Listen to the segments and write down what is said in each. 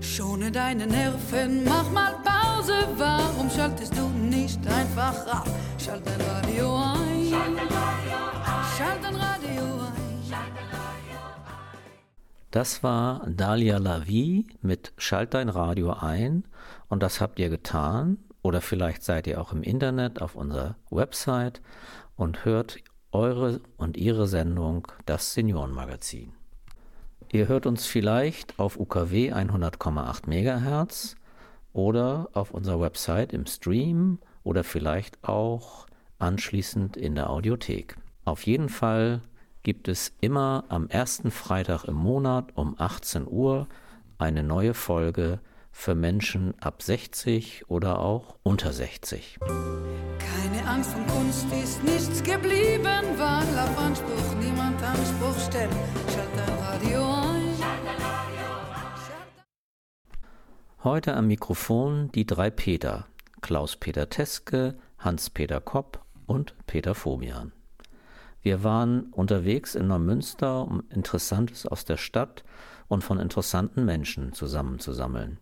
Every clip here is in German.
Schone deine Nerven, mach mal Pause. Warum schaltest du nicht einfach ab? Schalt dein Radio ein. Schalt dein Radio ein. Schalt dein Radio ein. Das war Dalia Lavi mit Schalt dein Radio ein und das habt ihr getan oder vielleicht seid ihr auch im Internet auf unserer Website und hört eure und ihre Sendung Das Seniorenmagazin. Ihr hört uns vielleicht auf UKW 100,8 MHz oder auf unserer Website im Stream oder vielleicht auch anschließend in der Audiothek. Auf jeden Fall gibt es immer am ersten Freitag im Monat um 18 Uhr eine neue Folge für Menschen ab 60 oder auch unter 60. Keine Angst von Kunst ist nichts geblieben, weil auf Anspruch niemand Anspruch stellt. Schalt dein Radio ein. Heute am Mikrofon die drei Peter, Klaus-Peter Teske, Hans-Peter Kopp und Peter Fomian. Wir waren unterwegs in Neumünster, um Interessantes aus der Stadt und von interessanten Menschen zusammenzusammeln.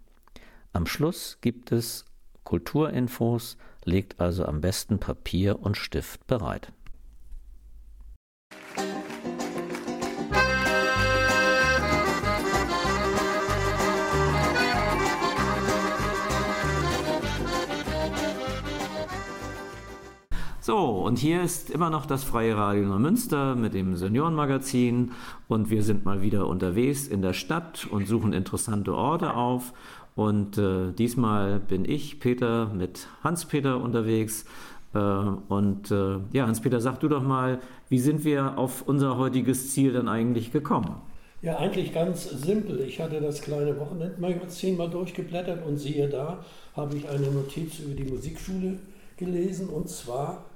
Am Schluss gibt es Kulturinfos, legt also am besten Papier und Stift bereit. So, und hier ist immer noch das Freie Radio Neumünster mit dem Seniorenmagazin und wir sind mal wieder unterwegs in der Stadt und suchen interessante Orte auf. Und äh, diesmal bin ich, Peter, mit Hans-Peter unterwegs. Äh, und äh, ja, Hans-Peter, sag du doch mal, wie sind wir auf unser heutiges Ziel dann eigentlich gekommen? Ja, eigentlich ganz simpel. Ich hatte das kleine Wochenendmagazin mal durchgeblättert und siehe da, habe ich eine Notiz über die Musikschule gelesen und zwar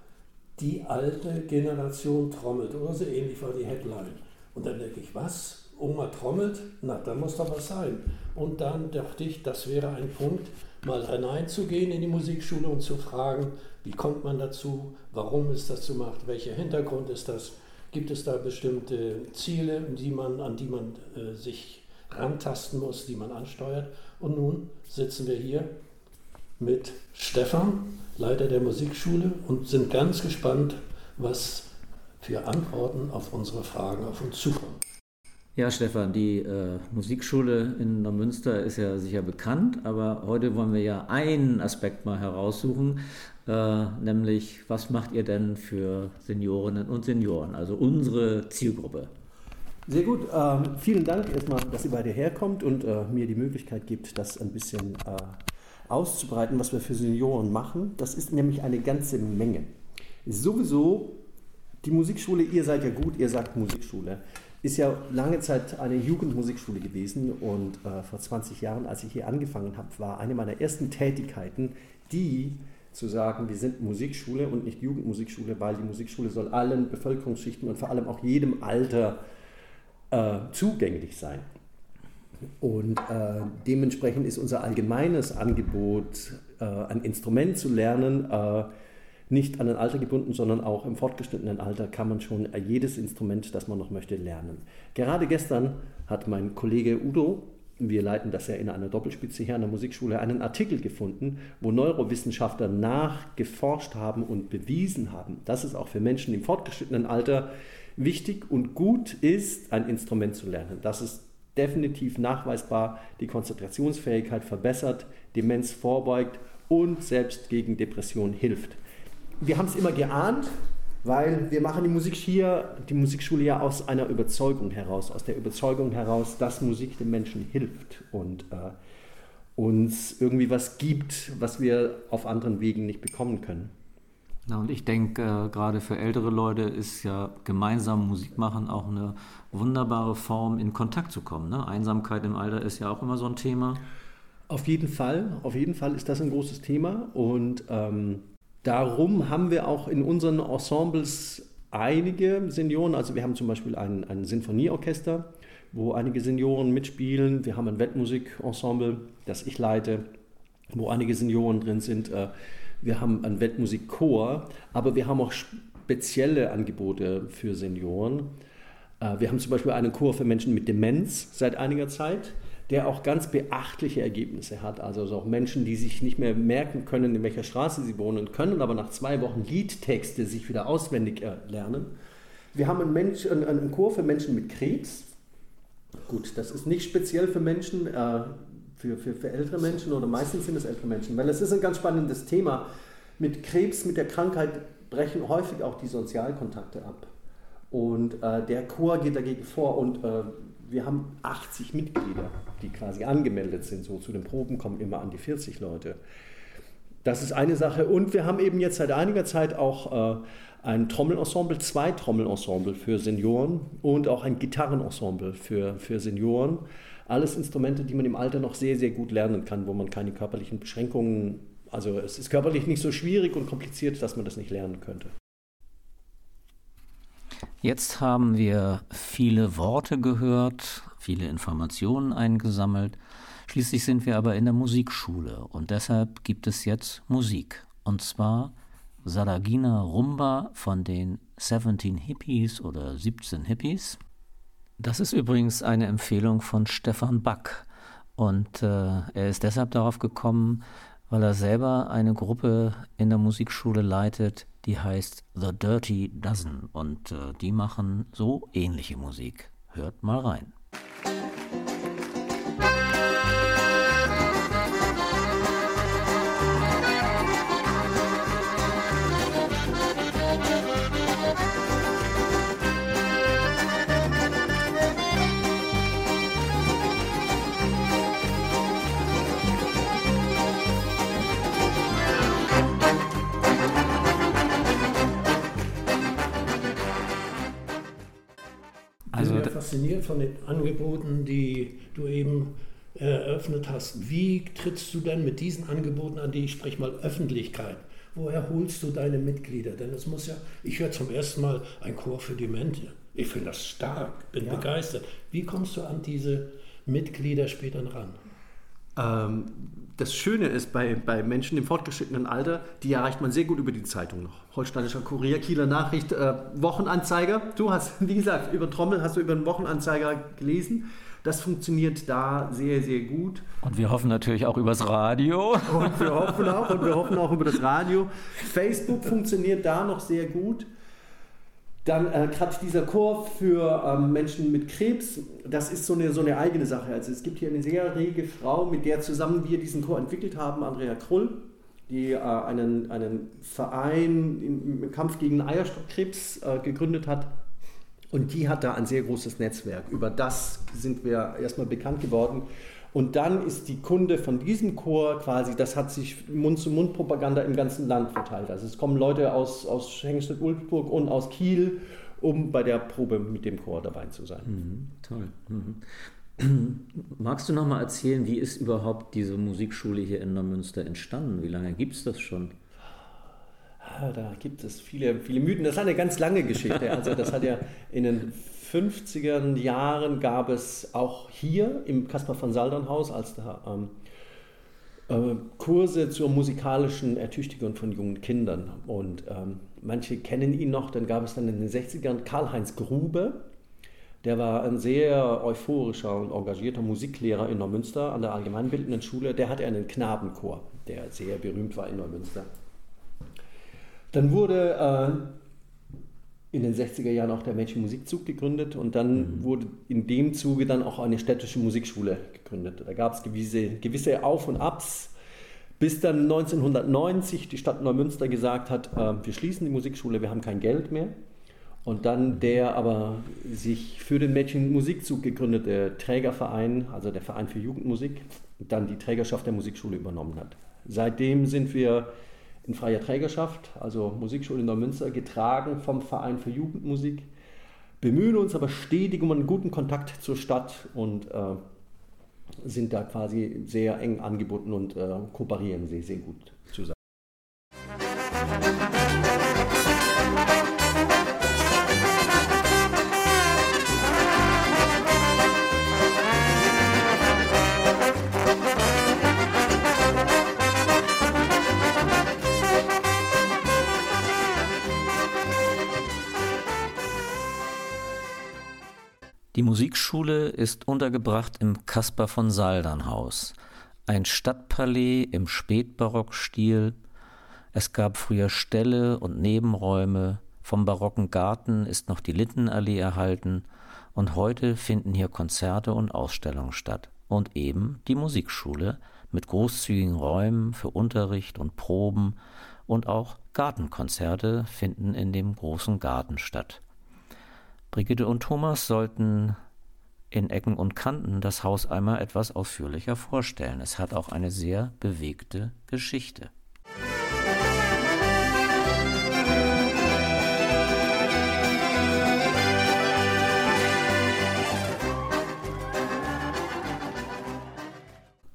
die alte Generation trommelt oder so ähnlich war die Headline. Und dann denke ich, was? Oma trommelt? Na, da muss doch was sein. Und dann dachte ich, das wäre ein Punkt, mal hineinzugehen in die Musikschule und zu fragen, wie kommt man dazu, warum ist das so macht, welcher Hintergrund ist das, gibt es da bestimmte Ziele, die man, an die man äh, sich rantasten muss, die man ansteuert. Und nun sitzen wir hier mit Stefan, Leiter der Musikschule, und sind ganz gespannt, was für Antworten auf unsere Fragen auf uns zukommen. Ja, Stefan, die äh, Musikschule in Neumünster ist ja sicher bekannt, aber heute wollen wir ja einen Aspekt mal heraussuchen, äh, nämlich was macht ihr denn für Seniorinnen und Senioren, also unsere Zielgruppe? Sehr gut. Ähm, vielen Dank erstmal, dass ihr beide herkommt und äh, mir die Möglichkeit gibt, das ein bisschen äh, auszubreiten, was wir für Senioren machen. Das ist nämlich eine ganze Menge. Sowieso die Musikschule, ihr seid ja gut, ihr sagt Musikschule, ist ja lange Zeit eine Jugendmusikschule gewesen und äh, vor 20 Jahren, als ich hier angefangen habe, war eine meiner ersten Tätigkeiten die zu sagen, wir sind Musikschule und nicht Jugendmusikschule, weil die Musikschule soll allen Bevölkerungsschichten und vor allem auch jedem Alter äh, zugänglich sein. Und äh, dementsprechend ist unser allgemeines Angebot, äh, ein Instrument zu lernen, äh, nicht an ein Alter gebunden, sondern auch im fortgeschrittenen Alter kann man schon jedes Instrument, das man noch möchte, lernen. Gerade gestern hat mein Kollege Udo, wir leiten das ja in einer Doppelspitze hier an der Musikschule, einen Artikel gefunden, wo Neurowissenschaftler nachgeforscht haben und bewiesen haben, dass es auch für Menschen im fortgeschrittenen Alter wichtig und gut ist, ein Instrument zu lernen. Das ist definitiv nachweisbar die Konzentrationsfähigkeit verbessert, Demenz vorbeugt und selbst gegen Depression hilft. Wir haben es immer geahnt, weil wir machen die Musik hier, die Musikschule ja aus einer Überzeugung heraus, aus der Überzeugung heraus, dass Musik den Menschen hilft und äh, uns irgendwie was gibt, was wir auf anderen Wegen nicht bekommen können. Na, und ich denke, äh, gerade für ältere Leute ist ja gemeinsam Musik machen auch eine wunderbare Form, in Kontakt zu kommen. Ne? Einsamkeit im Alter ist ja auch immer so ein Thema. Auf jeden Fall, auf jeden Fall ist das ein großes Thema und ähm, darum haben wir auch in unseren Ensembles einige Senioren. Also wir haben zum Beispiel ein, ein Sinfonieorchester, wo einige Senioren mitspielen. Wir haben ein Weltmusikensemble, das ich leite, wo einige Senioren drin sind. Äh, wir haben einen Weltmusikchor, aber wir haben auch spezielle Angebote für Senioren. Äh, wir haben zum Beispiel einen Chor für Menschen mit Demenz seit einiger Zeit, der auch ganz beachtliche Ergebnisse hat. Also auch Menschen, die sich nicht mehr merken können, in welcher Straße sie wohnen, können aber nach zwei Wochen Liedtexte sich wieder auswendig lernen. Wir haben einen, Mensch, einen, einen Chor für Menschen mit Krebs. Gut, das ist nicht speziell für Menschen, äh, für, für, für ältere Menschen oder meistens sind es ältere Menschen, weil es ist ein ganz spannendes Thema. Mit Krebs, mit der Krankheit brechen häufig auch die Sozialkontakte ab. Und äh, der Chor geht dagegen vor und äh, wir haben 80 Mitglieder, die quasi angemeldet sind. So zu den Proben kommen immer an die 40 Leute. Das ist eine Sache. Und wir haben eben jetzt seit einiger Zeit auch äh, ein Trommelensemble, zwei Trommelensemble für Senioren und auch ein Gitarrenensemble für, für Senioren. Alles Instrumente, die man im Alter noch sehr, sehr gut lernen kann, wo man keine körperlichen Beschränkungen, also es ist körperlich nicht so schwierig und kompliziert, dass man das nicht lernen könnte. Jetzt haben wir viele Worte gehört, viele Informationen eingesammelt. Schließlich sind wir aber in der Musikschule und deshalb gibt es jetzt Musik. Und zwar Sadagina Rumba von den 17 Hippies oder 17 Hippies. Das ist übrigens eine Empfehlung von Stefan Back. Und äh, er ist deshalb darauf gekommen, weil er selber eine Gruppe in der Musikschule leitet, die heißt The Dirty Dozen. Und äh, die machen so ähnliche Musik. Hört mal rein. Fasziniert von den Angeboten, die du eben eröffnet hast. Wie trittst du denn mit diesen Angeboten an die, ich spreche mal, Öffentlichkeit? Woher holst du deine Mitglieder? Denn es muss ja, ich höre zum ersten Mal ein Chor für Demente. Ich finde das stark, bin ja. begeistert. Wie kommst du an diese Mitglieder später ran? Ähm, das Schöne ist bei, bei Menschen im fortgeschrittenen Alter, die erreicht man sehr gut über die Zeitung noch. Holsteinischer Kurier, Kieler Nachricht, äh, Wochenanzeiger. Du hast, wie gesagt, über Trommel hast du über den Wochenanzeiger gelesen. Das funktioniert da sehr, sehr gut. Und wir hoffen natürlich auch übers Radio. Und wir hoffen auch, und wir hoffen auch über das Radio. Facebook funktioniert da noch sehr gut. Dann äh, gerade dieser Chor für ähm, Menschen mit Krebs, das ist so eine, so eine eigene Sache. Also es gibt hier eine sehr rege Frau, mit der zusammen wir diesen Chor entwickelt haben, Andrea Krull, die äh, einen, einen Verein im, im Kampf gegen Eierstockkrebs äh, gegründet hat. Und die hat da ein sehr großes Netzwerk. Über das sind wir erstmal bekannt geworden. Und dann ist die Kunde von diesem Chor quasi, das hat sich Mund-zu-Mund-Propaganda im ganzen Land verteilt. Also es kommen Leute aus, aus Hengstedt-Ulzburg und aus Kiel, um bei der Probe mit dem Chor dabei zu sein. Mhm, toll. Mhm. Magst du noch mal erzählen, wie ist überhaupt diese Musikschule hier in Neumünster entstanden? Wie lange gibt es das schon? Ah, da gibt es viele, viele Mythen. Das ist eine ganz lange Geschichte. Also das hat ja in den 50er Jahren gab es auch hier im Caspar von Saldern Haus als da ähm, äh, Kurse zur musikalischen Ertüchtigung von jungen Kindern. Und ähm, manche kennen ihn noch, dann gab es dann in den 60ern Karl-Heinz Grube. Der war ein sehr euphorischer und engagierter Musiklehrer in Neumünster an der Allgemeinbildenden Schule. Der hatte einen Knabenchor, der sehr berühmt war in Neumünster. Dann wurde äh, in den 60er Jahren auch der Mädchen Musikzug gegründet und dann mhm. wurde in dem Zuge dann auch eine städtische Musikschule gegründet. Da gab es gewisse, gewisse Auf und Abs, bis dann 1990 die Stadt Neumünster gesagt hat, äh, wir schließen die Musikschule, wir haben kein Geld mehr. Und dann der aber sich für den Mädchen Musikzug gegründete Trägerverein, also der Verein für Jugendmusik, dann die Trägerschaft der Musikschule übernommen hat. Seitdem sind wir in freier Trägerschaft, also Musikschule in Neumünster, getragen vom Verein für Jugendmusik, bemühen uns aber stetig um einen guten Kontakt zur Stadt und äh, sind da quasi sehr eng angebunden und äh, kooperieren sehr, sehr gut zusammen. Musikschule ist untergebracht im Caspar von Saldern Haus, ein Stadtpalais im Spätbarockstil. Es gab früher Ställe und Nebenräume, vom barocken Garten ist noch die Lindenallee erhalten. Und heute finden hier Konzerte und Ausstellungen statt. Und eben die Musikschule mit großzügigen Räumen für Unterricht und Proben. Und auch Gartenkonzerte finden in dem großen Garten statt. Brigitte und Thomas sollten in Ecken und Kanten das Haus einmal etwas ausführlicher vorstellen. Es hat auch eine sehr bewegte Geschichte.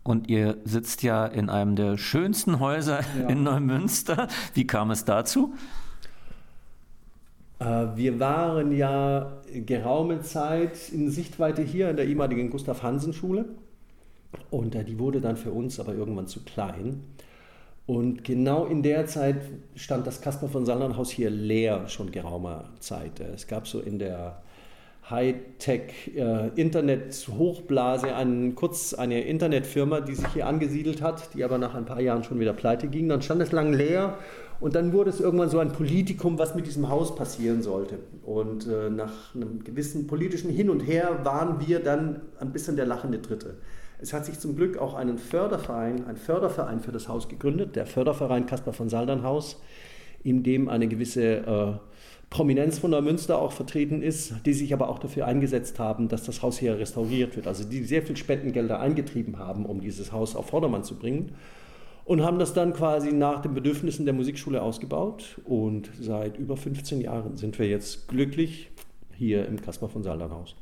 Und ihr sitzt ja in einem der schönsten Häuser ja. in Neumünster. Wie kam es dazu? Äh, wir waren ja geraume Zeit in Sichtweite hier in der ehemaligen Gustav Hansen Schule und äh, die wurde dann für uns aber irgendwann zu klein. Und genau in der Zeit stand das Kasper von Sandernhaus hier leer, schon geraumer Zeit. Es gab so in der Hightech-Internet-Hochblase äh, kurz eine Internetfirma, die sich hier angesiedelt hat, die aber nach ein paar Jahren schon wieder pleite ging. Dann stand es lang leer und dann wurde es irgendwann so ein Politikum, was mit diesem Haus passieren sollte. Und äh, nach einem gewissen politischen Hin und Her waren wir dann ein bisschen der lachende Dritte. Es hat sich zum Glück auch einen Förderverein, ein Förderverein für das Haus gegründet, der Förderverein Caspar von Saldernhaus, in dem eine gewisse äh, Prominenz von Neumünster auch vertreten ist, die sich aber auch dafür eingesetzt haben, dass das Haus hier restauriert wird. Also die sehr viel Spendengelder eingetrieben haben, um dieses Haus auf Vordermann zu bringen und haben das dann quasi nach den Bedürfnissen der Musikschule ausgebaut. Und seit über 15 Jahren sind wir jetzt glücklich hier im Kaspar von Saldern Haus.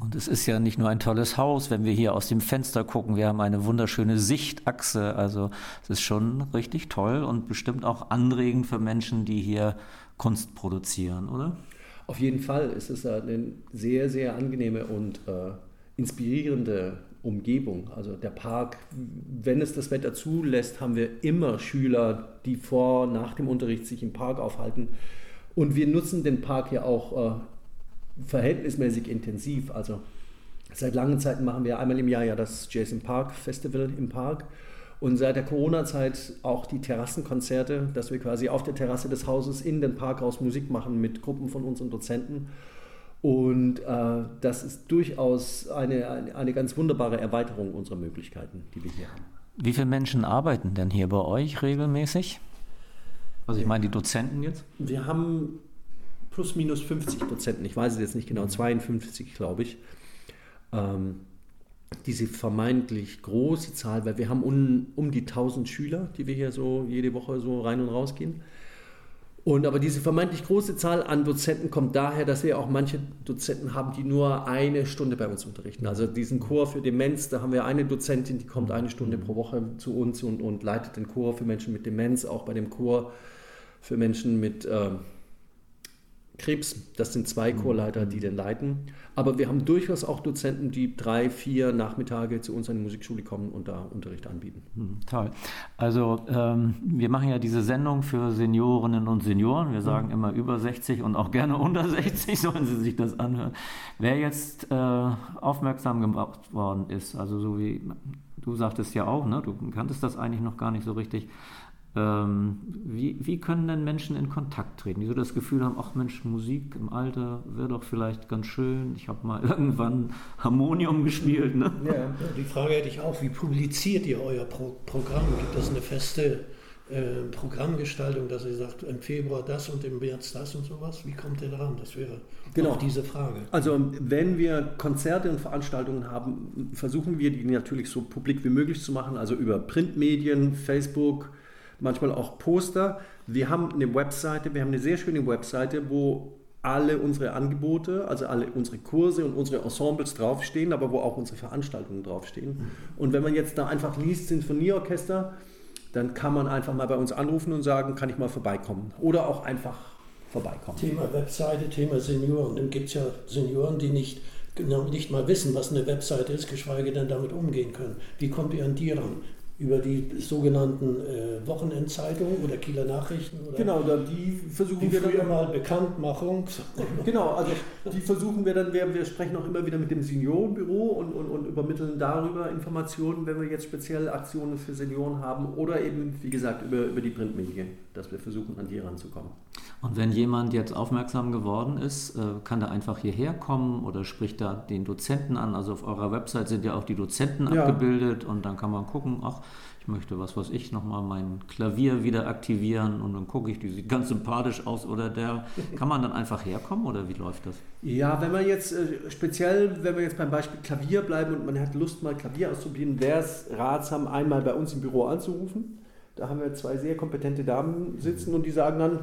Und es ist ja nicht nur ein tolles Haus, wenn wir hier aus dem Fenster gucken. Wir haben eine wunderschöne Sichtachse. Also es ist schon richtig toll und bestimmt auch anregend für Menschen, die hier Kunst produzieren, oder? Auf jeden Fall. Es ist eine sehr, sehr angenehme und äh, inspirierende Umgebung. Also der Park, wenn es das Wetter zulässt, haben wir immer Schüler, die vor, nach dem Unterricht sich im Park aufhalten. Und wir nutzen den Park ja auch äh, verhältnismäßig intensiv. Also seit langen Zeiten machen wir einmal im Jahr ja das Jason Park Festival im Park. Und seit der Corona-Zeit auch die Terrassenkonzerte, dass wir quasi auf der Terrasse des Hauses in den Park raus Musik machen mit Gruppen von unseren Dozenten. Und äh, das ist durchaus eine, eine, ganz wunderbare Erweiterung unserer Möglichkeiten, die wir hier haben. Wie viele Menschen arbeiten denn hier bei euch regelmäßig? Also ich meine die Dozenten jetzt? Wir haben plus minus 50 Prozent, ich weiß es jetzt nicht genau, 52 glaube ich. Ähm, diese vermeintlich große Zahl, weil wir haben um, um die 1000 Schüler, die wir hier so jede Woche so rein und raus gehen. Und aber diese vermeintlich große Zahl an Dozenten kommt daher, dass wir auch manche Dozenten haben, die nur eine Stunde bei uns unterrichten. Also diesen Chor für Demenz, da haben wir eine Dozentin, die kommt eine Stunde pro Woche zu uns und, und leitet den Chor für Menschen mit Demenz, auch bei dem Chor für Menschen mit äh, Krebs. Das sind zwei mhm. Chorleiter, die den leiten. Aber wir haben durchaus auch Dozenten, die drei, vier Nachmittage zu uns an die Musikschule kommen und da Unterricht anbieten. Mhm, toll. Also ähm, wir machen ja diese Sendung für Seniorinnen und Senioren. Wir sagen immer über 60 und auch gerne unter 60 sollen sie sich das anhören. Wer jetzt äh, aufmerksam gemacht worden ist, also so wie du sagtest ja auch, ne, du kanntest das eigentlich noch gar nicht so richtig. Ähm, wie, wie können denn Menschen in Kontakt treten, die so das Gefühl haben, ach Mensch, Musik im Alter wäre doch vielleicht ganz schön. Ich habe mal irgendwann Harmonium gespielt. Ne? Ja, die Frage hätte ich auch, wie publiziert ihr euer Pro Programm? Gibt es eine feste äh, Programmgestaltung, dass ihr sagt, im Februar das und im März das und sowas? Wie kommt ihr daran? Das wäre genau. auch diese Frage. Also wenn wir Konzerte und Veranstaltungen haben, versuchen wir die natürlich so publik wie möglich zu machen, also über Printmedien, Facebook, manchmal auch Poster. Wir haben eine Webseite, wir haben eine sehr schöne Webseite, wo alle unsere Angebote, also alle unsere Kurse und unsere Ensembles draufstehen, aber wo auch unsere Veranstaltungen draufstehen. Und wenn man jetzt da einfach liest Sinfonieorchester, dann kann man einfach mal bei uns anrufen und sagen, kann ich mal vorbeikommen. Oder auch einfach vorbeikommen. Thema Webseite, Thema Senioren. Dann gibt es ja Senioren, die nicht, nicht mal wissen, was eine Webseite ist, geschweige denn damit umgehen können. Wie kommt ihr an die ran? Über die sogenannten äh, Wochenendzeitungen oder Kieler Nachrichten. Oder genau, die versuchen die wir dann mal Bekanntmachung. Genau, also die versuchen wir dann, wir, wir sprechen auch immer wieder mit dem Seniorenbüro und, und, und übermitteln darüber Informationen, wenn wir jetzt spezielle Aktionen für Senioren haben oder eben, wie gesagt, über, über die Printmedien, dass wir versuchen, an die ranzukommen. Und wenn jemand jetzt aufmerksam geworden ist, äh, kann er einfach hierher kommen oder spricht da den Dozenten an. Also auf eurer Website sind ja auch die Dozenten ja. abgebildet und dann kann man gucken, ach, ich möchte, was weiß ich, nochmal mein Klavier wieder aktivieren und dann gucke ich, die sieht ganz sympathisch aus oder der. Kann man dann einfach herkommen oder wie läuft das? Ja, wenn man jetzt äh, speziell, wenn wir jetzt beim Beispiel Klavier bleiben und man hat Lust mal Klavier auszuprobieren, wäre es ratsam, einmal bei uns im Büro anzurufen. Da haben wir zwei sehr kompetente Damen sitzen und die sagen dann,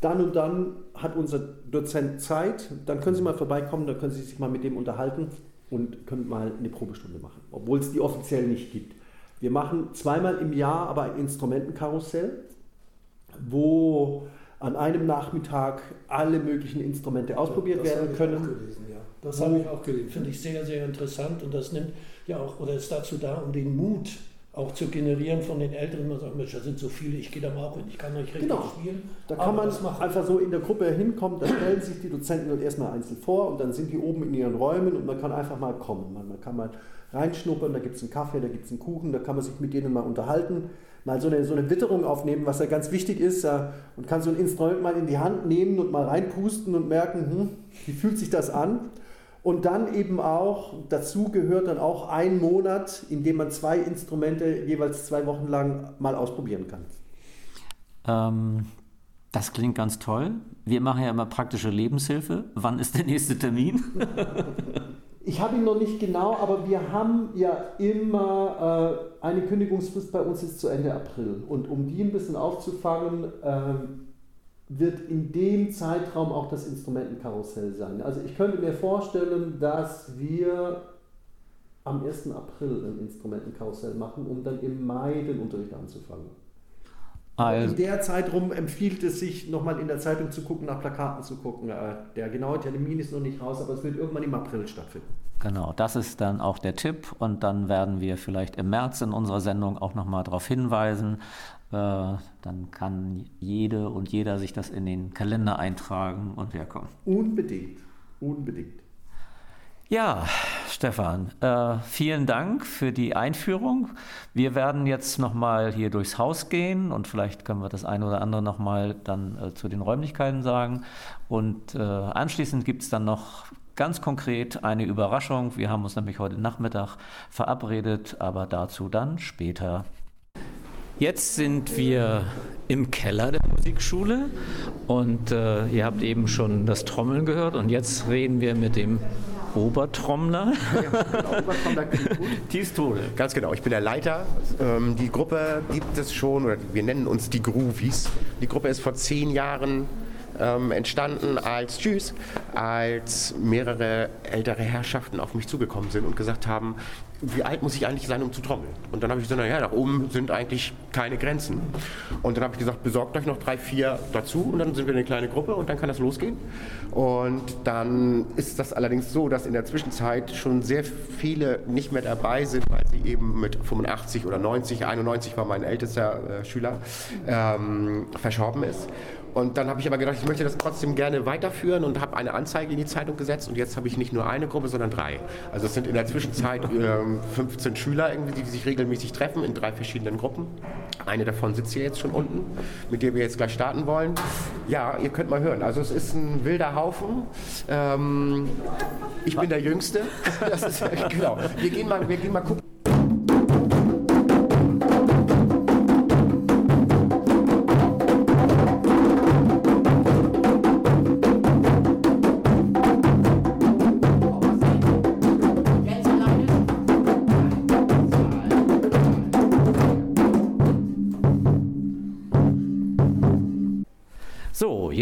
dann und dann hat unser Dozent Zeit, dann können Sie mal vorbeikommen, dann können Sie sich mal mit dem unterhalten und können mal eine Probestunde machen, obwohl es die offiziell nicht gibt. Wir machen zweimal im Jahr aber ein Instrumentenkarussell, wo an einem Nachmittag alle möglichen Instrumente ausprobiert das werden können. Gelesen, ja. Das habe ich auch gelesen. Finde ich sehr, sehr interessant und das nimmt ja auch oder ist dazu da, um den Mut auch zu generieren von den Älteren. Man sagt, Mensch, da sind so viele, ich gehe da mal auch hin, ich kann nicht richtig genau. spielen. Da kann man einfach so in der Gruppe hinkommen, da stellen sich die Dozenten dort erstmal einzeln vor und dann sind die oben in ihren Räumen und man kann einfach mal kommen. Man, man kann mal reinschnuppern, da gibt es einen Kaffee, da gibt es einen Kuchen, da kann man sich mit denen mal unterhalten, mal so eine, so eine Witterung aufnehmen, was ja ganz wichtig ist äh, und kann so ein Instrument mal in die Hand nehmen und mal reinpusten und merken, hm, wie fühlt sich das an? Und dann eben auch, dazu gehört dann auch ein Monat, in dem man zwei Instrumente jeweils zwei Wochen lang mal ausprobieren kann. Ähm, das klingt ganz toll. Wir machen ja immer praktische Lebenshilfe. Wann ist der nächste Termin? ich habe ihn noch nicht genau, aber wir haben ja immer äh, eine Kündigungsfrist bei uns ist zu Ende April. Und um die ein bisschen aufzufangen, äh, wird in dem Zeitraum auch das Instrumentenkarussell sein. Also ich könnte mir vorstellen, dass wir am 1. April ein Instrumentenkarussell machen, um dann im Mai den Unterricht anzufangen. Also in der Zeitraum empfiehlt es sich, nochmal in der Zeitung zu gucken, nach Plakaten zu gucken. Äh, der genaue Termin ist noch nicht raus, aber es wird irgendwann im April stattfinden. Genau, das ist dann auch der Tipp und dann werden wir vielleicht im März in unserer Sendung auch nochmal darauf hinweisen, dann kann jede und jeder sich das in den Kalender eintragen und herkommen. Unbedingt, unbedingt. Ja, Stefan, äh, vielen Dank für die Einführung. Wir werden jetzt nochmal hier durchs Haus gehen und vielleicht können wir das eine oder andere nochmal dann äh, zu den Räumlichkeiten sagen. Und äh, anschließend gibt es dann noch ganz konkret eine Überraschung. Wir haben uns nämlich heute Nachmittag verabredet, aber dazu dann später. Jetzt sind wir im Keller der Musikschule und äh, ihr habt eben schon das Trommeln gehört und jetzt reden wir mit dem Obertrommler. Ja, genau, Obertrommler Thies Ganz genau, ich bin der Leiter. Ähm, die Gruppe gibt es schon, oder wir nennen uns die Groovies. Die Gruppe ist vor zehn Jahren ähm, entstanden als Tschüss, als mehrere ältere Herrschaften auf mich zugekommen sind und gesagt haben, wie alt muss ich eigentlich sein, um zu trommeln? Und dann habe ich gesagt, naja, nach oben sind eigentlich keine Grenzen. Und dann habe ich gesagt, besorgt euch noch drei, vier dazu und dann sind wir eine kleine Gruppe und dann kann das losgehen. Und dann ist das allerdings so, dass in der Zwischenzeit schon sehr viele nicht mehr dabei sind, weil sie eben mit 85 oder 90, 91 war mein ältester äh, Schüler, ähm, verschorben ist. Und dann habe ich aber gedacht, ich möchte das trotzdem gerne weiterführen und habe eine Anzeige in die Zeitung gesetzt. Und jetzt habe ich nicht nur eine Gruppe, sondern drei. Also es sind in der Zwischenzeit äh, 15 Schüler, irgendwie, die sich regelmäßig treffen in drei verschiedenen Gruppen. Eine davon sitzt hier jetzt schon unten, mit der wir jetzt gleich starten wollen. Ja, ihr könnt mal hören. Also es ist ein wilder Haufen. Ähm, ich bin der Jüngste. Das ist, genau. Wir gehen mal, wir gehen mal gucken.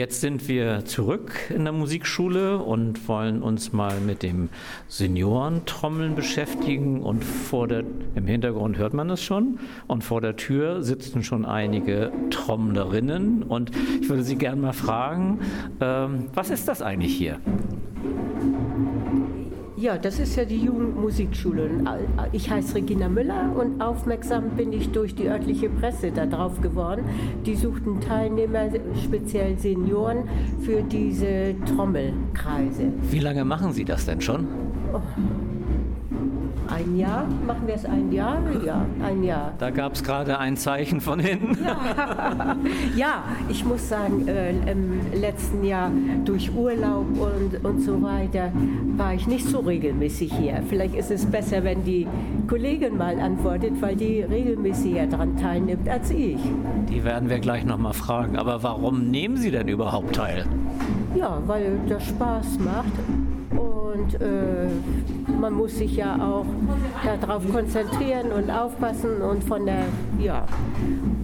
Jetzt sind wir zurück in der Musikschule und wollen uns mal mit dem Seniorentrommeln beschäftigen. Und vor der, im Hintergrund hört man es schon. Und vor der Tür sitzen schon einige Trommlerinnen. Und ich würde Sie gerne mal fragen, ähm, was ist das eigentlich hier? Ja, das ist ja die Jugendmusikschule. Ich heiße Regina Müller und aufmerksam bin ich durch die örtliche Presse darauf geworden. Die suchten Teilnehmer, speziell Senioren, für diese Trommelkreise. Wie lange machen Sie das denn schon? Oh ein Jahr. Machen wir es ein Jahr? Ja, ein Jahr. Da gab es gerade ein Zeichen von hinten. Ja, ja ich muss sagen, äh, im letzten Jahr durch Urlaub und, und so weiter war ich nicht so regelmäßig hier. Vielleicht ist es besser, wenn die Kollegin mal antwortet, weil die regelmäßiger daran teilnimmt als ich. Die werden wir gleich nochmal fragen. Aber warum nehmen Sie denn überhaupt teil? Ja, weil das Spaß macht und äh, man muss sich ja auch darauf konzentrieren und aufpassen und von der, ja,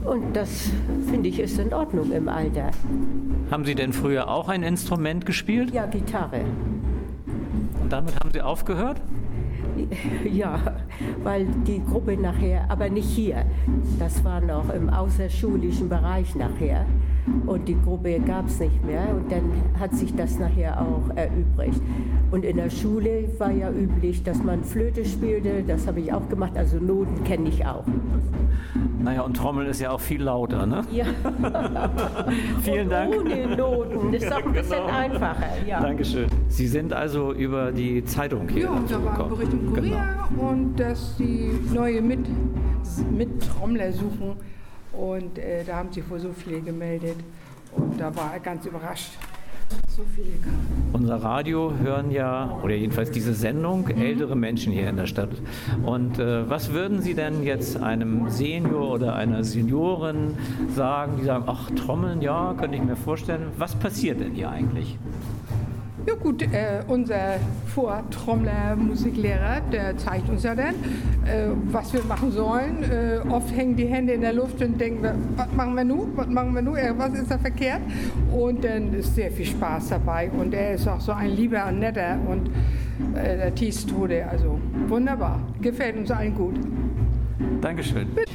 und das finde ich ist in Ordnung im Alter. Haben Sie denn früher auch ein Instrument gespielt? Ja, Gitarre. Und damit haben Sie aufgehört? Ja, weil die Gruppe nachher, aber nicht hier, das war noch im außerschulischen Bereich nachher und die Gruppe gab es nicht mehr und dann hat sich das nachher auch erübrigt. Und in der Schule war ja üblich, dass man Flöte spielte, das habe ich auch gemacht, also Noten kenne ich auch. Naja, und Trommel ist ja auch viel lauter, ne? Ja. Vielen und Dank. Ohne Noten, das ist auch ein bisschen genau. einfacher. Ja. Dankeschön. Sie sind also über die Zeitung hier. Ja, da war ein Bericht im Kurier genau. und dass die neue Mit Mittrommler suchen. Und äh, da haben sich wohl so viele gemeldet. Und da war er ganz überrascht, so viele kamen. Unser Radio hören ja, oder jedenfalls diese Sendung, mhm. ältere Menschen hier in der Stadt. Und äh, was würden Sie denn jetzt einem Senior oder einer Seniorin sagen, die sagen, ach, Trommeln, ja, könnte ich mir vorstellen. Was passiert denn hier eigentlich? Ja gut, äh, unser Vortrommler, Musiklehrer, der zeigt uns ja dann, äh, was wir machen sollen. Äh, oft hängen die Hände in der Luft und denken, wir, was machen wir nun? Was machen wir nun? Was ist da verkehrt? Und dann ist sehr viel Spaß dabei. Und er ist auch so ein lieber und netter und äh, der Thies Tode. Also wunderbar. Gefällt uns allen gut. Dankeschön. Bitte.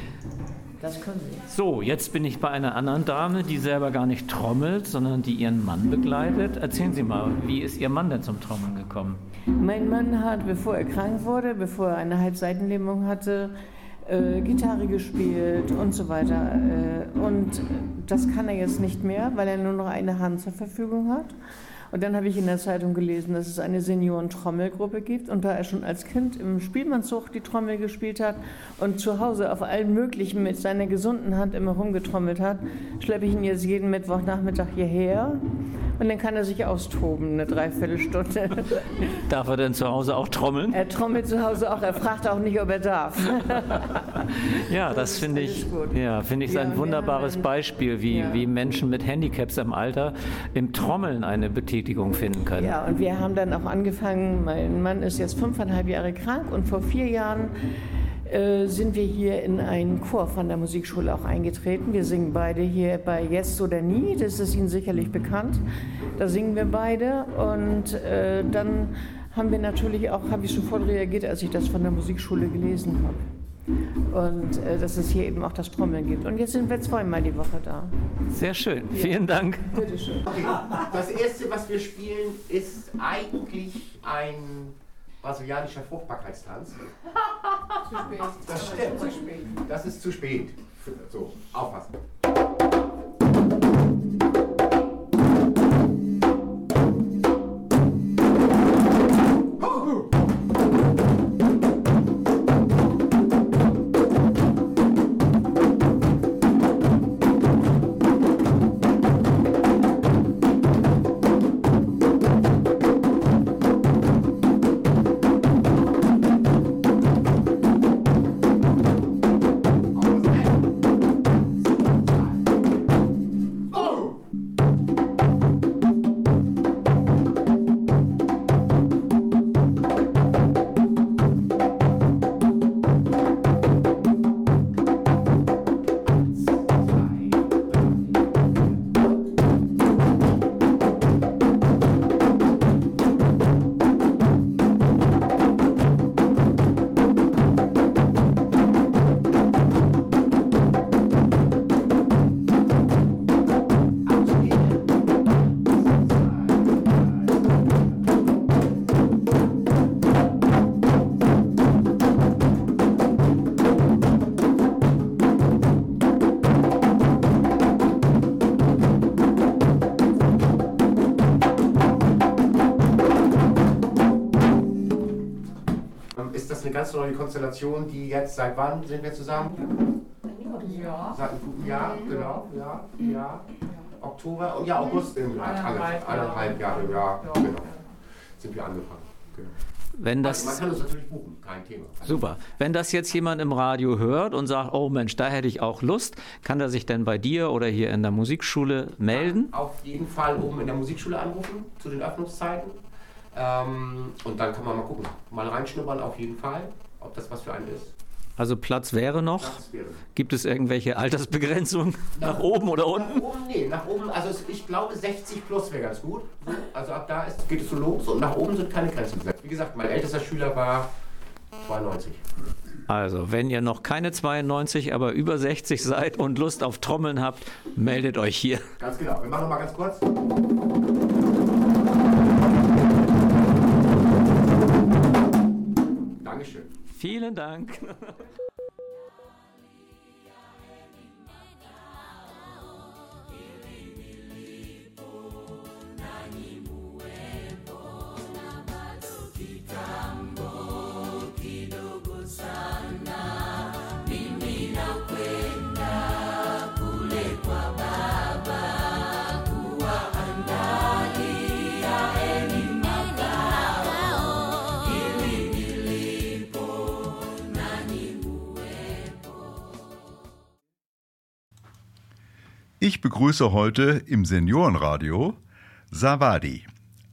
Das können Sie. So, jetzt bin ich bei einer anderen Dame, die selber gar nicht trommelt, sondern die ihren Mann begleitet. Erzählen Sie mal, wie ist Ihr Mann denn zum Trommeln gekommen? Mein Mann hat, bevor er krank wurde, bevor er eine Halbseitenlähmung hatte, äh, Gitarre gespielt und so weiter. Äh, und das kann er jetzt nicht mehr, weil er nur noch eine Hand zur Verfügung hat. Und dann habe ich in der Zeitung gelesen, dass es eine Senioren-Trommelgruppe gibt. Und da er schon als Kind im Spielmannszug die Trommel gespielt hat und zu Hause auf allen möglichen mit seiner gesunden Hand immer rumgetrommelt hat, schleppe ich ihn jetzt jeden Mittwochnachmittag hierher. Und dann kann er sich austoben, eine Dreiviertelstunde. Darf er denn zu Hause auch trommeln? Er trommelt zu Hause auch, er fragt auch nicht, ob er darf. ja, das, das finde ich, ja, find ich ja, ein wunderbares Beispiel, wie, ja. wie Menschen mit Handicaps im Alter im Trommeln eine Betätigung Betätigung finden können. Ja, und wir haben dann auch angefangen, mein Mann ist jetzt fünfeinhalb Jahre krank und vor vier Jahren äh, sind wir hier in einen Chor von der Musikschule auch eingetreten. Wir singen beide hier bei Jetzt oder Nie, das ist Ihnen sicherlich bekannt. Da singen wir beide und äh, dann haben wir natürlich auch, habe ich sofort reagiert, als ich das von der Musikschule gelesen habe und äh, dass es hier eben auch das Trommeln gibt. Und jetzt sind wir zweimal die Woche da. Sehr schön, ja. vielen Dank. Bitte schön. Okay. Das erste, was wir spielen, ist eigentlich ein brasilianischer Fruchtbarkeitstanz. zu spät. Das stimmt. Zu spät. Das ist zu spät. So, aufpassen. Ganz neue Konstellation, die jetzt, seit wann sind wir zusammen? Ja. Seit einem guten Jahr, genau, ja, ja. Oktober ja, August im Jahre, ja, genau. Sind wir angefangen. Genau. Wenn das, man kann uns natürlich buchen, kein Thema. Super. Wenn das jetzt jemand im Radio hört und sagt, oh Mensch, da hätte ich auch Lust, kann er sich denn bei dir oder hier in der Musikschule melden? Ja, auf jeden Fall oben in der Musikschule anrufen zu den Öffnungszeiten. Ähm, und dann kann man mal gucken, mal reinschnuppern auf jeden Fall, ob das was für einen ist. Also Platz wäre noch. Platz wäre. Gibt es irgendwelche Altersbegrenzungen nach, nach oben oder unten? Nach oben, nee, nach oben, also ich glaube 60 plus wäre ganz gut. Also ab da ist, geht es so los und nach oben sind keine Grenzen gesetzt. Wie gesagt, mein ältester Schüler war 92. Also, wenn ihr noch keine 92, aber über 60 seid und Lust auf Trommeln habt, meldet euch hier. Ganz genau. Wir machen noch mal ganz kurz. Dankeschön. Vielen Dank. Ich begrüße heute im Seniorenradio Zawadi,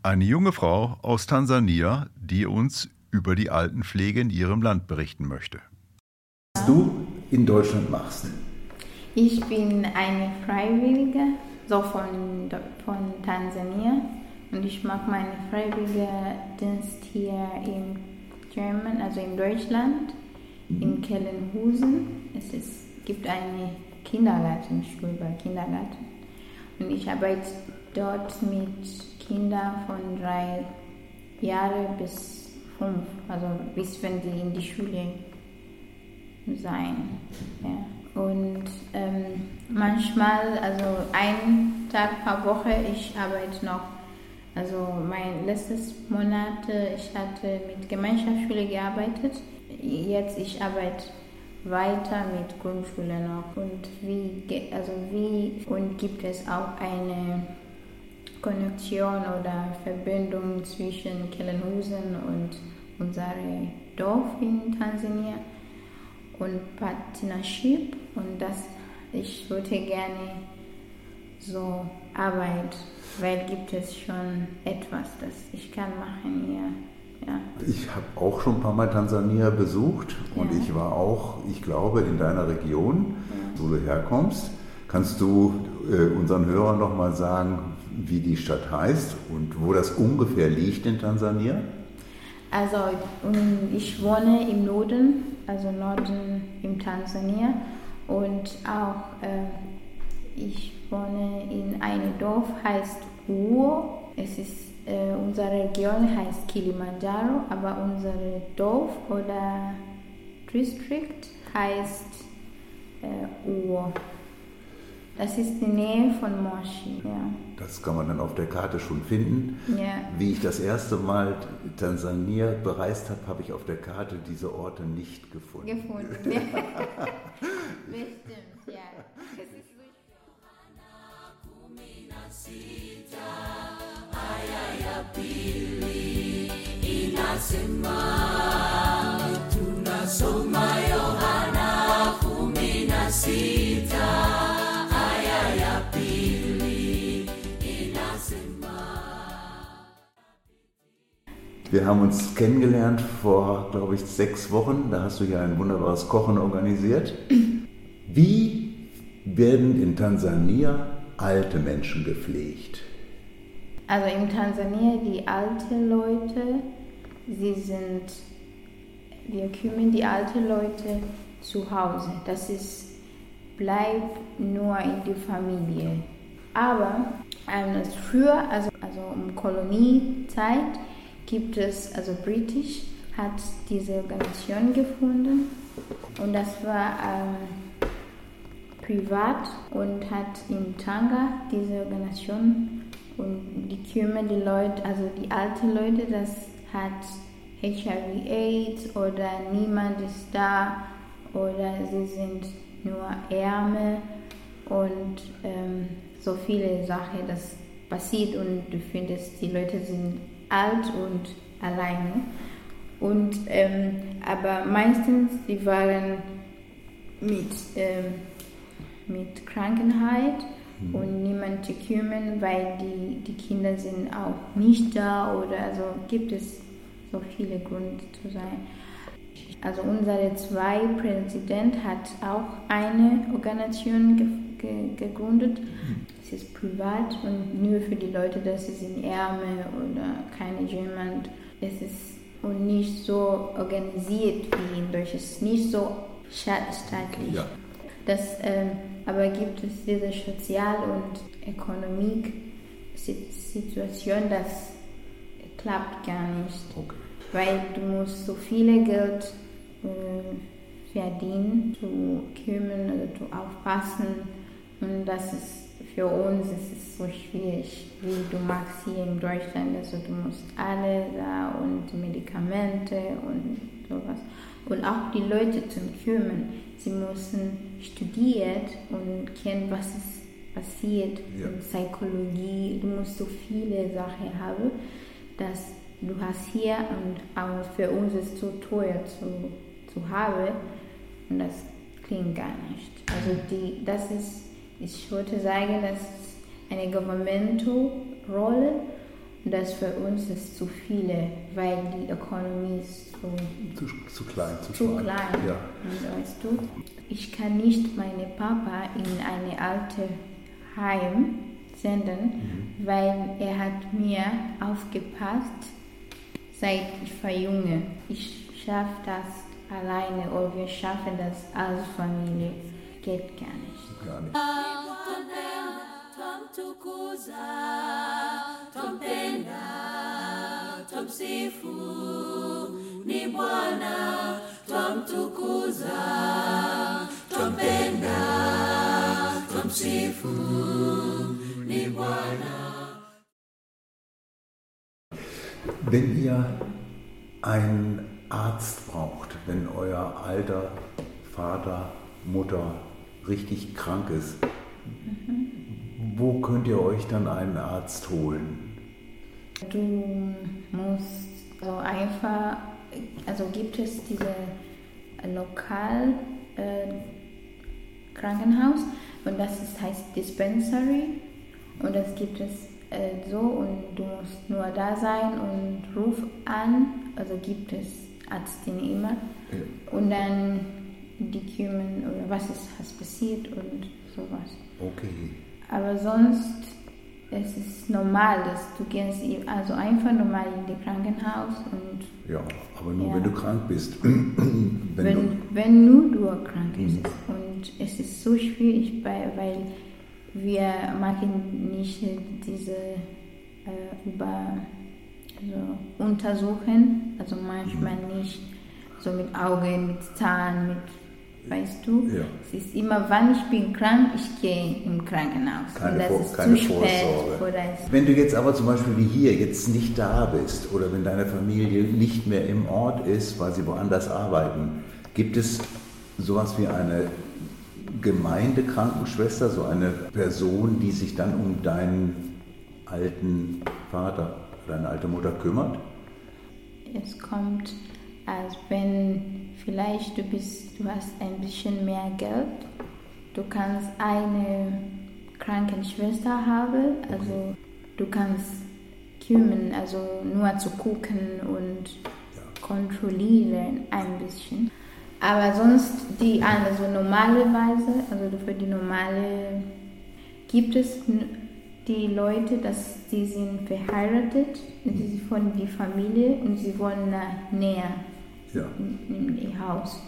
eine junge Frau aus Tansania, die uns über die Altenpflege in ihrem Land berichten möchte. Was du in Deutschland machst? Ich bin eine Freiwillige, so von, von Tansania. Und ich mache meinen Freiwilligendienst hier in German, also in Deutschland, in. Kellenhusen. Es ist, gibt eine Kindergarten, Schulberg Kindergarten. Und ich arbeite dort mit Kindern von drei Jahren bis fünf, also bis wenn die in die Schule sein. Ja. Und ähm, manchmal, also ein Tag pro Woche, ich arbeite noch, also mein letztes Monat, ich hatte mit Gemeinschaftsschule gearbeitet. Jetzt ich arbeite weiter mit Grundschule noch und wie, also wie und gibt es auch eine Konnektion oder Verbindung zwischen Kellenhusen und unserem Dorf in Tansania und Partnership? Und das ich würde gerne so Arbeit, weil gibt es schon etwas, das ich kann machen hier ja. Ich habe auch schon ein paar Mal Tansania besucht und ja. ich war auch, ich glaube, in deiner Region, ja. wo du herkommst. Kannst du äh, unseren Hörern noch mal sagen, wie die Stadt heißt und wo das ungefähr liegt in Tansania? Also ich wohne im Norden, also Norden in Tansania und auch äh, ich wohne in einem Dorf, heißt Uo. Es ist äh, unsere Region heißt Kilimanjaro, aber unser Dorf oder District heißt äh, Uo. Das ist die Nähe von Moshi. Ja. Das kann man dann auf der Karte schon finden. Ja. Wie ich das erste Mal Tansania bereist habe, habe ich auf der Karte diese Orte nicht gefunden. Gefunden. Bestimmt, ja. Wir haben uns kennengelernt vor, glaube ich, sechs Wochen. Da hast du ja ein wunderbares Kochen organisiert. Wie werden in Tansania alte Menschen gepflegt? Also in Tansania, die alten Leute, sie sind, wir kümmern die alten Leute zu Hause. Das ist, bleibt nur in der Familie. Aber ähm, früher, also, also um Koloniezeit, gibt es, also British hat diese Organisation gefunden und das war ähm, privat und hat in Tanga diese Organisation und die kümmern die Leute, also die alten Leute, das hat HIV-Aids oder niemand ist da oder sie sind nur Ärmel und ähm, so viele Sachen, das passiert und du findest, die Leute sind alt und alleine. Und, ähm, aber meistens, die waren mit, ähm, mit Krankheit mhm. und niemand zu kümmern, weil die, die Kinder sind auch nicht da oder also gibt es so viele Gründe zu sein. Also unser zwei Präsident hat auch eine Organisation ge ge gegründet. Es ist privat und nur für die Leute, dass sie sind Ärmel oder keine jemand. Es ist und nicht so organisiert wie in Deutschland. Es ist nicht so staatlich. Ja. Das, ähm, aber gibt es diese Sozial- und Ökonomik-Situation, das klappt gar nicht. Okay. Weil du musst so viel Geld äh, verdienen, zu kümmern oder zu aufpassen. Und das ist für uns ist es so schwierig, wie du magst hier in Deutschland. Also du musst alle da und Medikamente und sowas. Und auch die Leute zum Kümmern. Sie müssen studiert und kennen, was ist passiert ja. in Psychologie. Du musst so viele Sachen haben, dass du hast hier und auch für uns ist es zu teuer zu zu haben und das klingt gar nicht. Also die, das ist, ich wollte sagen, das ist eine Governmental-Rolle und das für uns ist zu viele, weil die Ökonomie ist so zu, zu klein. Zu, zu klein. Ja. Und weißt du, ich kann nicht meinen Papa in eine alte Heim senden, mhm. weil er hat mir aufgepasst, seit ich war junge. Ich schaffe das alleine oder wir schaffen das als Familie. Geht gar nicht. Gar nicht. Ni Bwana twamtukuza, twampenda, twamsifu ni Bwana. Wenn ihr ein Arzt braucht, wenn euer alter Vater, Mutter richtig krank ist. Wo könnt ihr euch dann einen Arzt holen? Du musst so einfach, also gibt es diese lokal äh, Krankenhaus und das ist, heißt Dispensary und das gibt es äh, so und du musst nur da sein und ruf an, also gibt es Ärztin immer. Ja. Und dann die kümmern oder was ist was passiert und sowas. Okay. Aber sonst es ist normal, dass du gehst also einfach normal in die Krankenhaus und ja, aber nur ja. wenn du krank bist. wenn, wenn, du, wenn nur du krank bist. Mhm. Und es ist so schwierig, weil wir machen nicht diese äh, über also untersuchen, also manchmal nicht so mit Augen, mit Zahn, mit, weißt du, ja. es ist immer, wann ich bin krank, ich gehe im Krankenhaus. Keine, und das Vor ist keine zu Vorsorge. Spät wenn du jetzt aber zum Beispiel wie hier jetzt nicht da bist oder wenn deine Familie nicht mehr im Ort ist, weil sie woanders arbeiten, gibt es sowas wie eine Gemeindekrankenschwester, so eine Person, die sich dann um deinen alten Vater deine alte Mutter kümmert? Es kommt, als wenn vielleicht du bist, du hast ein bisschen mehr Geld, du kannst eine Krankenschwester haben, also du kannst kümmern, also nur zu gucken und kontrollieren ein bisschen. Aber sonst die also normalerweise, also für die normale gibt es die Leute, dass die sind verheiratet, die sind von der Familie und sie wollen näher ja. in, in ihr Haus.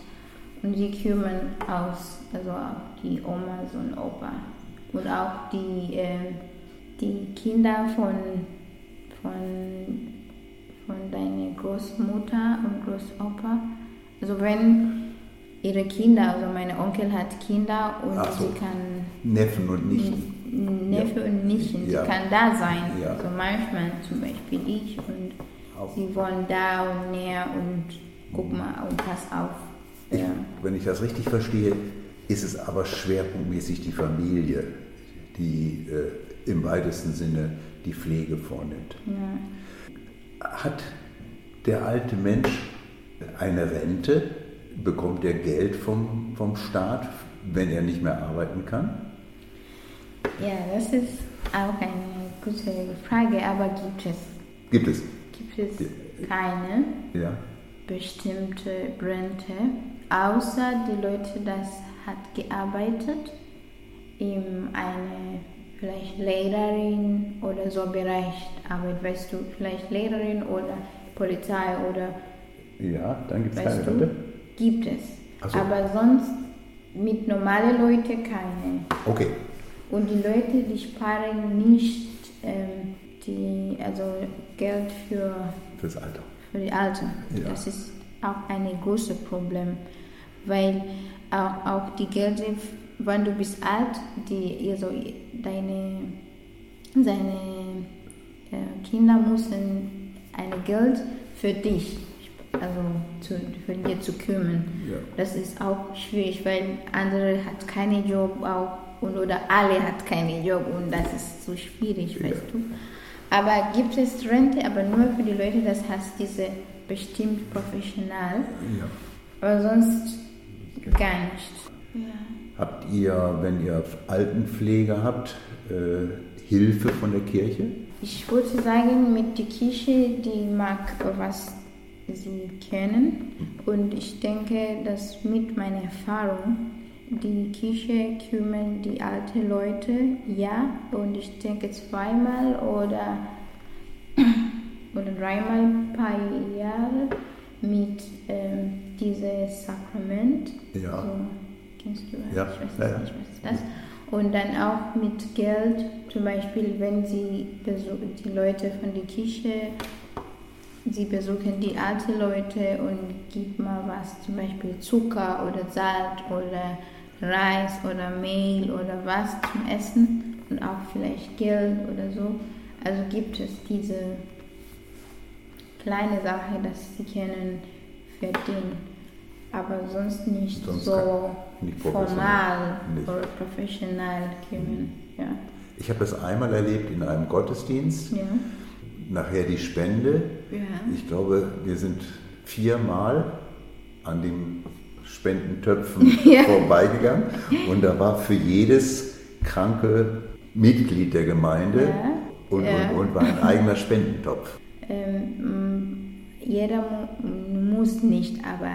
Und sie kümmern aus, also auch die Omas und Opa. Und auch die, äh, die Kinder von, von, von deiner Großmutter und Großopa. Also wenn ihre Kinder, also mein Onkel hat Kinder und so. sie kann... Neffen und Nichten. Neffe ja. und Nichten, ja. sie kann da sein. Ja. Also manchmal zum Beispiel ich und sie wohnen da und näher und guck mal und pass auf. Ich, wenn ich das richtig verstehe, ist es aber schwerpunktmäßig die Familie, die äh, im weitesten Sinne die Pflege vornimmt. Ja. Hat der alte Mensch eine Rente? Bekommt er Geld vom, vom Staat, wenn er nicht mehr arbeiten kann? Ja, das ist auch eine gute Frage, aber gibt es? Gibt es? Gibt es keine Ja. Bestimmte Rente, außer die Leute, das hat gearbeitet in eine vielleicht Lehrerin oder so Bereich Arbeit, weißt du, vielleicht Lehrerin oder Polizei oder Ja, dann gibt es keine Rente. gibt es. So. Aber sonst mit normalen Leuten keine. Okay. Und die Leute, die sparen nicht ähm, die, also Geld für, Fürs Alter. Für die Alten. Ja. Das ist auch ein großes Problem, weil auch, auch die Gelder, wenn du bist alt, die, also deine, seine äh, Kinder müssen ein Geld für dich, also zu, für dir zu kümmern. Ja. Das ist auch schwierig, weil andere hat keinen Job auch und oder alle hat keinen Job und das ist so schwierig, weißt du. Aber gibt es Rente, aber nur für die Leute, das heißt diese bestimmt professional, Ja. aber sonst gar nicht. Ja. Habt ihr, wenn ihr Altenpflege habt, äh, Hilfe von der Kirche? Ich würde sagen, mit der Kirche, die mag, was sie kennen. Und ich denke, dass mit meiner Erfahrung, die Kirche kümmern die alten Leute, ja. Und ich denke zweimal oder, oder dreimal paar Jahre mit ähm, diesem Sakrament. Ja. So, kennst du das? Ja, Ich weiß ja, ja. nicht, ist das? Und dann auch mit Geld, zum Beispiel, wenn sie besuchen, die Leute von der Kirche, sie besuchen die alten Leute und gibt mal was, zum Beispiel Zucker oder Salz oder Reis oder Mehl oder was zum Essen und auch vielleicht Geld oder so. Also gibt es diese kleine Sache, dass sie können verdienen, aber sonst nicht Sonst so nicht formal Nicht. oder professionell kümmern. Ja. Ich habe das einmal erlebt in einem Gottesdienst. Ja. Nachher die Spende. Ja. Ich glaube, wir sind viermal an den Spendentöpfen Ja. vorbeigegangen und da war für jedes kranke Mitglied der Gemeinde Ja. und, Ja. und, und war ein eigener Spendentopf. Ähm, jeder mu muss nicht, aber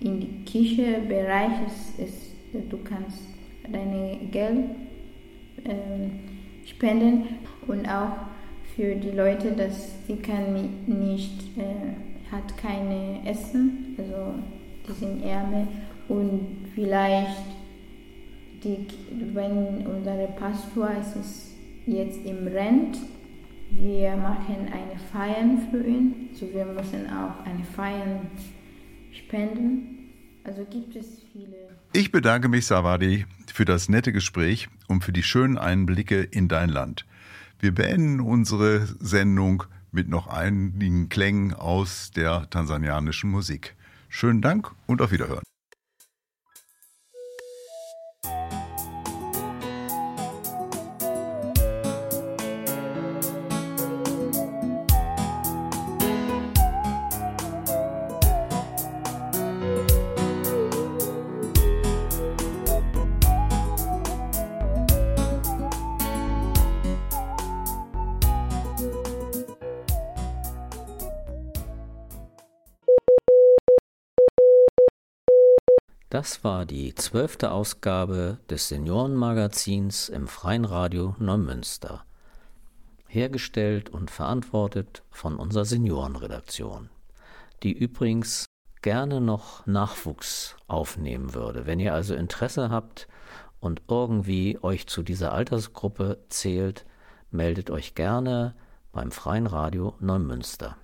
in die Kirchebereich ist, ist du kannst deine Geld ähm, spenden und auch für die Leute, dass sie kann nicht äh, hat keine Essen, also die sind ärmer und vielleicht die, wenn unser Pastor ist jetzt im Rent, wir machen eine Feier für ihn, so wir müssen auch eine Feier spenden. Also gibt es viele. Ich bedanke mich, Savadi, für das nette Gespräch und für die schönen Einblicke in dein Land. Wir beenden unsere Sendung mit noch einigen Klängen aus der tansanianischen Musik. Schönen Dank und auf Wiederhören. Das war die zwölfte Ausgabe des Seniorenmagazins im Freien Radio Neumünster. Hergestellt und verantwortet von unserer Seniorenredaktion, die übrigens gerne noch Nachwuchs aufnehmen würde. Wenn ihr also Interesse habt und irgendwie euch zu dieser Altersgruppe zählt, meldet euch gerne beim Freien Radio Neumünster.